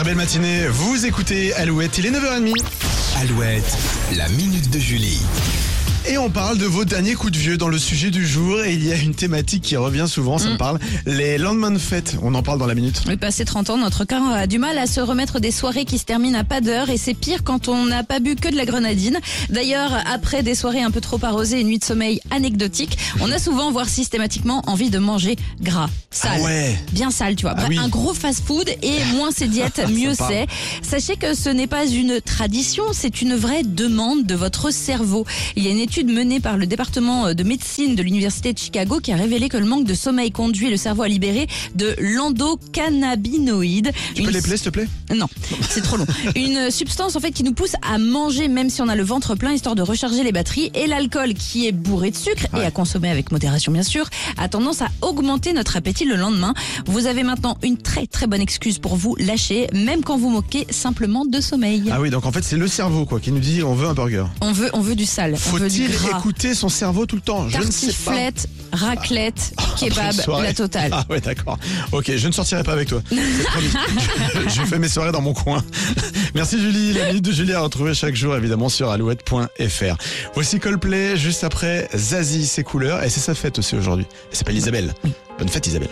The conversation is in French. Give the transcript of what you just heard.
Très belle matinée, vous écoutez Alouette, il est 9h30. Alouette, la minute de Julie. Et on parle de vos derniers coups de vieux dans le sujet du jour. Et il y a une thématique qui revient souvent, ça me parle. Les lendemains de fête. On en parle dans la minute. Oui, passé 30 ans, notre corps a du mal à se remettre des soirées qui se terminent à pas d'heure et c'est pire quand on n'a pas bu que de la grenadine. D'ailleurs, après des soirées un peu trop arrosées et une nuit de sommeil anecdotique, on a souvent, voire systématiquement, envie de manger gras, sale. Ah ouais. Bien sale, tu vois. Ah Bref, oui. Un gros fast-food et moins c'est diète, mieux c'est. Sachez que ce n'est pas une tradition, c'est une vraie demande de votre cerveau. Il y a une étude menée par le département de médecine de l'université de Chicago qui a révélé que le manque de sommeil conduit le cerveau à libérer de l'endocannabinoïde. Tu peux Une les plaire, s'il te plaît? Non, c'est trop long. Une substance en fait qui nous pousse à manger même si on a le ventre plein histoire de recharger les batteries et l'alcool qui est bourré de sucre et à consommer avec modération bien sûr a tendance à augmenter notre appétit le lendemain. Vous avez maintenant une très très bonne excuse pour vous lâcher même quand vous moquez simplement de sommeil. Ah oui, donc en fait, c'est le cerveau quoi qui nous dit on veut un burger. On veut on veut du sale, on veut du Faut-il écouter son cerveau tout le temps? Je ne sais pas. Tartiflette, raclette, kebab, une soirée. la totale. Ah ouais, d'accord. Ok, je ne sortirai pas avec toi. Je fais mes soirées dans mon coin. Merci Julie. La minute de Julie à retrouver chaque jour évidemment sur alouette.fr. Voici Coldplay juste après Zazie, ses couleurs et c'est sa fête aussi aujourd'hui. Elle s'appelle Isabelle. Bonne fête Isabelle.